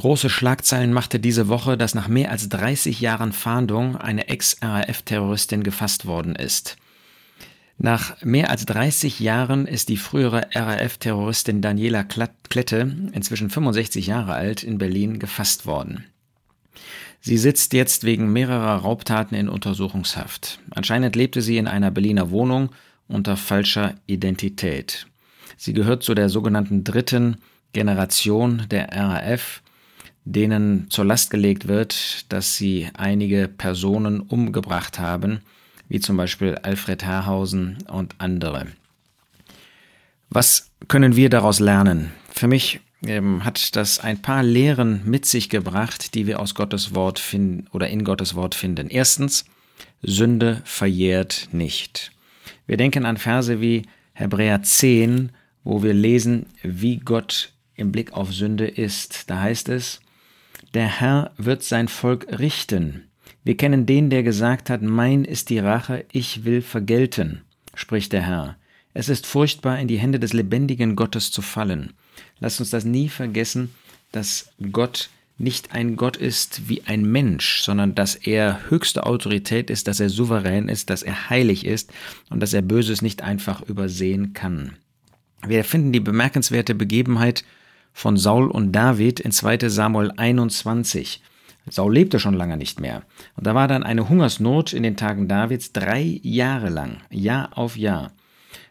Große Schlagzeilen machte diese Woche, dass nach mehr als 30 Jahren Fahndung eine Ex-RAF-Terroristin gefasst worden ist. Nach mehr als 30 Jahren ist die frühere RAF-Terroristin Daniela Klette, inzwischen 65 Jahre alt, in Berlin gefasst worden. Sie sitzt jetzt wegen mehrerer Raubtaten in Untersuchungshaft. Anscheinend lebte sie in einer Berliner Wohnung unter falscher Identität. Sie gehört zu der sogenannten dritten Generation der RAF, denen zur Last gelegt wird, dass sie einige Personen umgebracht haben, wie zum Beispiel Alfred Herrhausen und andere. Was können wir daraus lernen? Für mich ähm, hat das ein paar Lehren mit sich gebracht, die wir aus Gottes Wort finden oder in Gottes Wort finden. Erstens, Sünde verjährt nicht. Wir denken an Verse wie Hebräer 10, wo wir lesen, wie Gott im Blick auf Sünde ist. Da heißt es, der Herr wird sein Volk richten. Wir kennen den, der gesagt hat, mein ist die Rache, ich will vergelten, spricht der Herr. Es ist furchtbar, in die Hände des lebendigen Gottes zu fallen. Lasst uns das nie vergessen, dass Gott nicht ein Gott ist wie ein Mensch, sondern dass er höchste Autorität ist, dass er souverän ist, dass er heilig ist und dass er Böses nicht einfach übersehen kann. Wir finden die bemerkenswerte Begebenheit von Saul und David in 2 Samuel 21. Saul lebte schon lange nicht mehr. Und da war dann eine Hungersnot in den Tagen Davids drei Jahre lang, Jahr auf Jahr.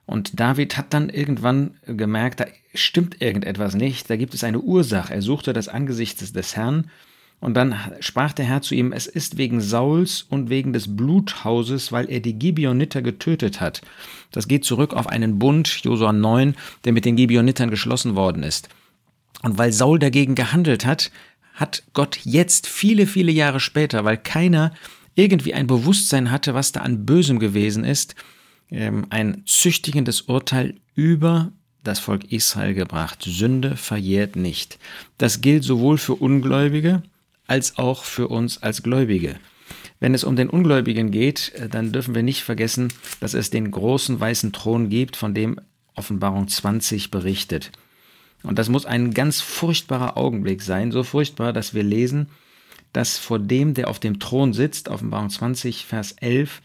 Und David hat dann irgendwann gemerkt, da stimmt irgendetwas nicht, da gibt es eine Ursache. Er suchte das Angesicht des Herrn und dann sprach der Herr zu ihm, es ist wegen Sauls und wegen des Bluthauses, weil er die Gibeoniter getötet hat. Das geht zurück auf einen Bund, Josua 9, der mit den Gibeonitern geschlossen worden ist. Und weil Saul dagegen gehandelt hat, hat Gott jetzt viele, viele Jahre später, weil keiner irgendwie ein Bewusstsein hatte, was da an Bösem gewesen ist, ähm, ein züchtigendes Urteil über das Volk Israel gebracht. Sünde verjährt nicht. Das gilt sowohl für Ungläubige als auch für uns als Gläubige. Wenn es um den Ungläubigen geht, äh, dann dürfen wir nicht vergessen, dass es den großen weißen Thron gibt, von dem Offenbarung 20 berichtet. Und das muss ein ganz furchtbarer Augenblick sein, so furchtbar, dass wir lesen, dass vor dem, der auf dem Thron sitzt, Offenbarung 20, Vers 11,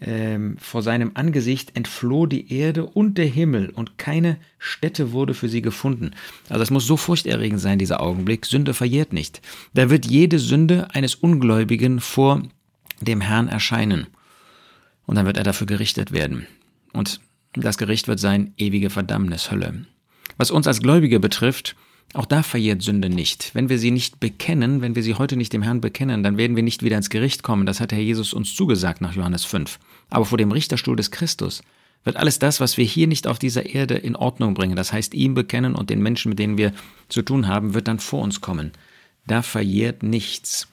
ähm, vor seinem Angesicht entfloh die Erde und der Himmel und keine Stätte wurde für sie gefunden. Also es muss so furchterregend sein, dieser Augenblick. Sünde verjährt nicht. Da wird jede Sünde eines Ungläubigen vor dem Herrn erscheinen. Und dann wird er dafür gerichtet werden. Und das Gericht wird sein ewige Verdammnis, Hölle. Was uns als Gläubige betrifft, auch da verjährt Sünde nicht. Wenn wir sie nicht bekennen, wenn wir sie heute nicht dem Herrn bekennen, dann werden wir nicht wieder ins Gericht kommen. Das hat Herr Jesus uns zugesagt nach Johannes 5. Aber vor dem Richterstuhl des Christus wird alles das, was wir hier nicht auf dieser Erde in Ordnung bringen, das heißt ihm bekennen und den Menschen, mit denen wir zu tun haben, wird dann vor uns kommen. Da verjährt nichts.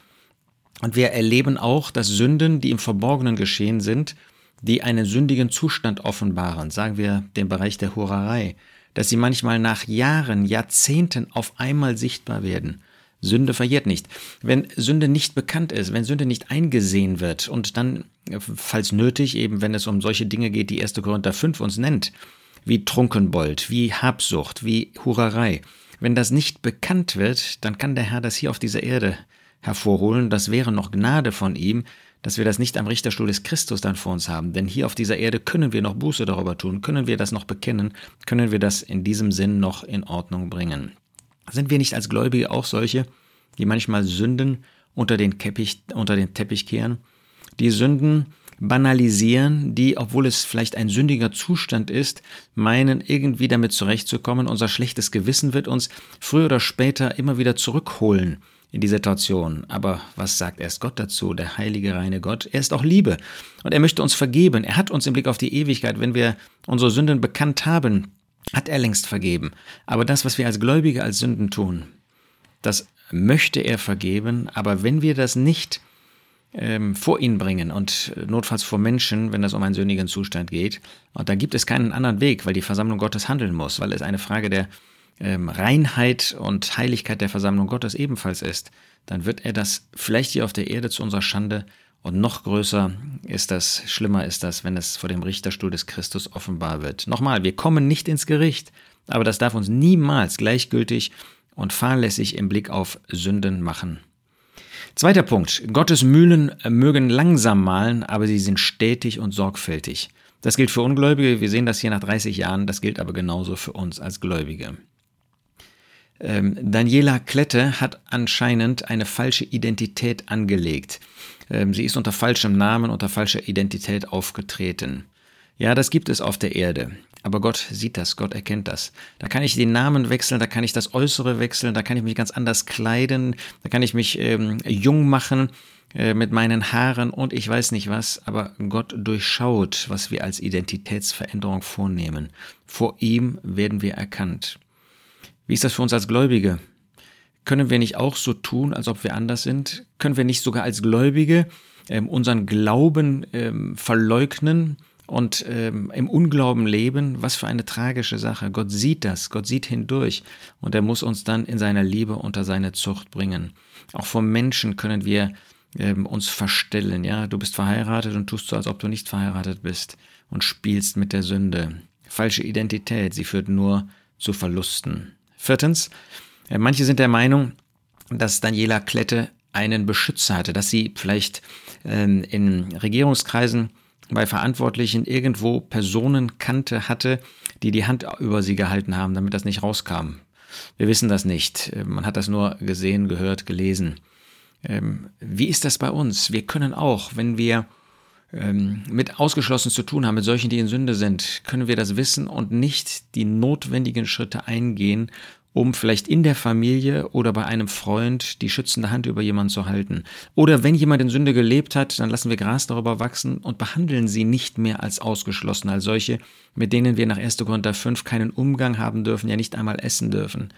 Und wir erleben auch, dass Sünden, die im Verborgenen geschehen sind, die einen sündigen Zustand offenbaren, sagen wir den Bereich der Hurerei, dass sie manchmal nach Jahren, Jahrzehnten auf einmal sichtbar werden. Sünde verjährt nicht. Wenn Sünde nicht bekannt ist, wenn Sünde nicht eingesehen wird und dann, falls nötig, eben wenn es um solche Dinge geht, die 1. Korinther 5 uns nennt, wie Trunkenbold, wie Habsucht, wie Hurerei, wenn das nicht bekannt wird, dann kann der Herr das hier auf dieser Erde hervorholen. Das wäre noch Gnade von ihm, dass wir das nicht am Richterstuhl des Christus dann vor uns haben. Denn hier auf dieser Erde können wir noch Buße darüber tun, können wir das noch bekennen, können wir das in diesem Sinn noch in Ordnung bringen. Sind wir nicht als Gläubige auch solche, die manchmal Sünden unter den, Keppich, unter den Teppich kehren, die Sünden banalisieren, die, obwohl es vielleicht ein sündiger Zustand ist, meinen irgendwie damit zurechtzukommen. Unser schlechtes Gewissen wird uns früher oder später immer wieder zurückholen in die Situation. Aber was sagt erst Gott dazu, der heilige, reine Gott? Er ist auch Liebe und er möchte uns vergeben. Er hat uns im Blick auf die Ewigkeit, wenn wir unsere Sünden bekannt haben, hat er längst vergeben. Aber das, was wir als Gläubige als Sünden tun, das möchte er vergeben. Aber wenn wir das nicht ähm, vor ihn bringen und notfalls vor Menschen, wenn es um einen sündigen Zustand geht, und da gibt es keinen anderen Weg, weil die Versammlung Gottes handeln muss, weil es eine Frage der ähm, Reinheit und Heiligkeit der Versammlung Gottes ebenfalls ist, dann wird er das vielleicht hier auf der Erde zu unserer Schande und noch größer ist das, schlimmer ist das, wenn es vor dem Richterstuhl des Christus offenbar wird. Nochmal, wir kommen nicht ins Gericht, aber das darf uns niemals gleichgültig und fahrlässig im Blick auf Sünden machen. Zweiter Punkt. Gottes Mühlen mögen langsam malen, aber sie sind stetig und sorgfältig. Das gilt für Ungläubige, wir sehen das hier nach 30 Jahren, das gilt aber genauso für uns als Gläubige. Ähm, Daniela Klette hat anscheinend eine falsche Identität angelegt. Ähm, sie ist unter falschem Namen, unter falscher Identität aufgetreten. Ja, das gibt es auf der Erde. Aber Gott sieht das, Gott erkennt das. Da kann ich den Namen wechseln, da kann ich das Äußere wechseln, da kann ich mich ganz anders kleiden, da kann ich mich ähm, jung machen äh, mit meinen Haaren und ich weiß nicht was, aber Gott durchschaut, was wir als Identitätsveränderung vornehmen. Vor ihm werden wir erkannt. Wie ist das für uns als Gläubige? Können wir nicht auch so tun, als ob wir anders sind? Können wir nicht sogar als Gläubige ähm, unseren Glauben ähm, verleugnen und ähm, im Unglauben leben? Was für eine tragische Sache. Gott sieht das, Gott sieht hindurch und er muss uns dann in seiner Liebe unter seine Zucht bringen. Auch vor Menschen können wir ähm, uns verstellen. Ja, du bist verheiratet und tust so, als ob du nicht verheiratet bist und spielst mit der Sünde. Falsche Identität, sie führt nur zu Verlusten. Viertens, äh, manche sind der Meinung, dass Daniela Klette einen Beschützer hatte, dass sie vielleicht ähm, in Regierungskreisen bei Verantwortlichen irgendwo Personen kannte hatte, die die Hand über sie gehalten haben, damit das nicht rauskam. Wir wissen das nicht. Äh, man hat das nur gesehen, gehört, gelesen. Ähm, wie ist das bei uns? Wir können auch, wenn wir ähm, mit ausgeschlossen zu tun haben, mit solchen, die in Sünde sind, können wir das wissen und nicht die notwendigen Schritte eingehen, um vielleicht in der Familie oder bei einem Freund die schützende Hand über jemanden zu halten. Oder wenn jemand in Sünde gelebt hat, dann lassen wir Gras darüber wachsen und behandeln sie nicht mehr als ausgeschlossen, als solche, mit denen wir nach 1. Korinther 5 keinen Umgang haben dürfen, ja nicht einmal essen dürfen.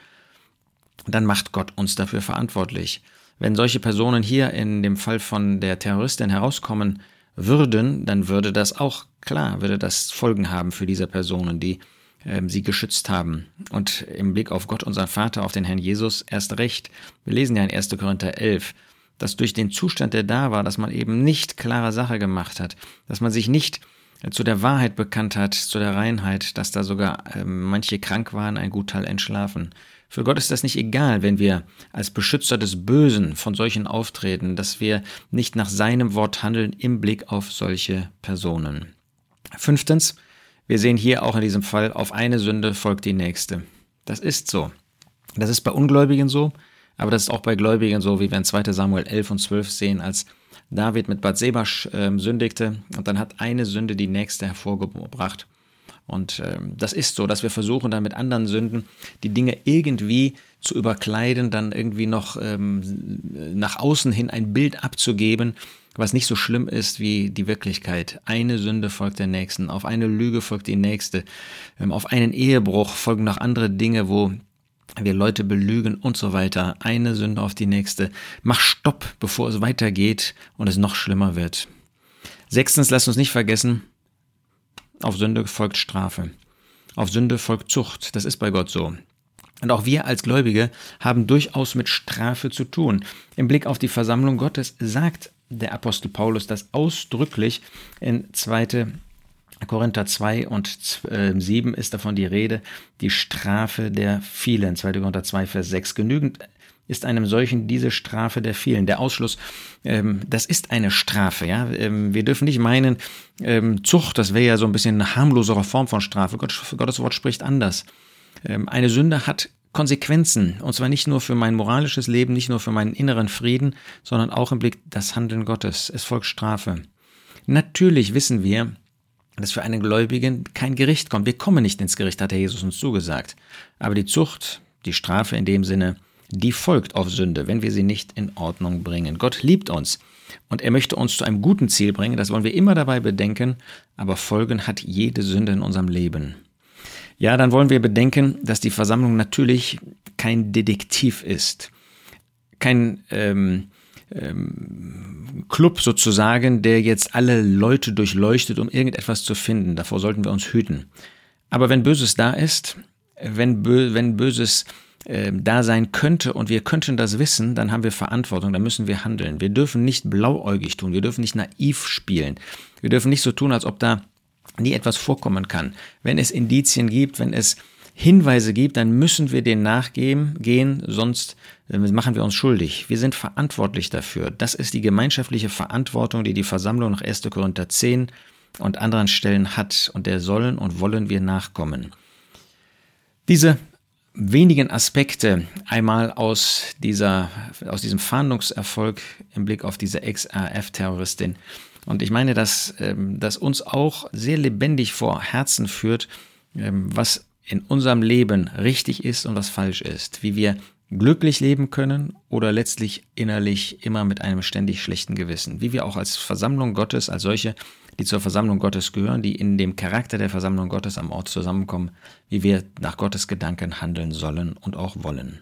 Dann macht Gott uns dafür verantwortlich. Wenn solche Personen hier in dem Fall von der Terroristin herauskommen, würden, dann würde das auch klar, würde das Folgen haben für diese Personen, die äh, sie geschützt haben. Und im Blick auf Gott, unseren Vater, auf den Herrn Jesus, erst recht. Wir lesen ja in 1. Korinther 11, dass durch den Zustand, der da war, dass man eben nicht klare Sache gemacht hat, dass man sich nicht zu der Wahrheit bekannt hat, zu der Reinheit, dass da sogar äh, manche krank waren, ein Gutteil entschlafen. Für Gott ist das nicht egal, wenn wir als Beschützer des Bösen von solchen auftreten, dass wir nicht nach seinem Wort handeln im Blick auf solche Personen. Fünftens, wir sehen hier auch in diesem Fall, auf eine Sünde folgt die nächste. Das ist so. Das ist bei Ungläubigen so, aber das ist auch bei Gläubigen so, wie wir in 2 Samuel 11 und 12 sehen, als David mit Bathseba äh, sündigte und dann hat eine Sünde die nächste hervorgebracht. Und ähm, das ist so, dass wir versuchen dann mit anderen Sünden die Dinge irgendwie zu überkleiden, dann irgendwie noch ähm, nach außen hin ein Bild abzugeben, was nicht so schlimm ist wie die Wirklichkeit. Eine Sünde folgt der nächsten, auf eine Lüge folgt die nächste, ähm, auf einen Ehebruch folgen noch andere Dinge, wo wir Leute belügen und so weiter. Eine Sünde auf die nächste. Mach Stopp, bevor es weitergeht und es noch schlimmer wird. Sechstens, lasst uns nicht vergessen, auf Sünde folgt Strafe. Auf Sünde folgt Zucht. Das ist bei Gott so. Und auch wir als Gläubige haben durchaus mit Strafe zu tun. Im Blick auf die Versammlung Gottes sagt der Apostel Paulus das ausdrücklich in 2. Korinther 2 und 7 ist davon die Rede, die Strafe der vielen. 2. Korinther 2, Vers 6. Genügend ist einem solchen diese Strafe der vielen. Der Ausschluss, ähm, das ist eine Strafe. Ja? Ähm, wir dürfen nicht meinen, ähm, Zucht, das wäre ja so ein bisschen eine harmlosere Form von Strafe. Gott, Gottes Wort spricht anders. Ähm, eine Sünde hat Konsequenzen. Und zwar nicht nur für mein moralisches Leben, nicht nur für meinen inneren Frieden, sondern auch im Blick das Handeln Gottes. Es folgt Strafe. Natürlich wissen wir, dass für einen Gläubigen kein Gericht kommt. Wir kommen nicht ins Gericht, hat der Jesus uns zugesagt. Aber die Zucht, die Strafe in dem Sinne, die folgt auf Sünde, wenn wir sie nicht in Ordnung bringen. Gott liebt uns und er möchte uns zu einem guten Ziel bringen, das wollen wir immer dabei bedenken, aber Folgen hat jede Sünde in unserem Leben. Ja, dann wollen wir bedenken, dass die Versammlung natürlich kein Detektiv ist, kein ähm, ähm, Club sozusagen, der jetzt alle Leute durchleuchtet, um irgendetwas zu finden. Davor sollten wir uns hüten. Aber wenn Böses da ist, wenn, Bö wenn Böses äh, da sein könnte und wir könnten das wissen, dann haben wir Verantwortung, dann müssen wir handeln. Wir dürfen nicht blauäugig tun, wir dürfen nicht naiv spielen. Wir dürfen nicht so tun, als ob da nie etwas vorkommen kann. Wenn es Indizien gibt, wenn es Hinweise gibt, dann müssen wir denen nachgehen, gehen, sonst machen wir uns schuldig. Wir sind verantwortlich dafür. Das ist die gemeinschaftliche Verantwortung, die die Versammlung nach 1. Korinther 10 und anderen Stellen hat und der sollen und wollen wir nachkommen. Diese wenigen Aspekte einmal aus, dieser, aus diesem Fahndungserfolg im Blick auf diese Ex-RF-Terroristin. Und ich meine, dass ähm, das uns auch sehr lebendig vor Herzen führt, ähm, was in unserem Leben richtig ist und was falsch ist, wie wir glücklich leben können oder letztlich innerlich immer mit einem ständig schlechten Gewissen, wie wir auch als Versammlung Gottes, als solche, die zur Versammlung Gottes gehören, die in dem Charakter der Versammlung Gottes am Ort zusammenkommen, wie wir nach Gottes Gedanken handeln sollen und auch wollen.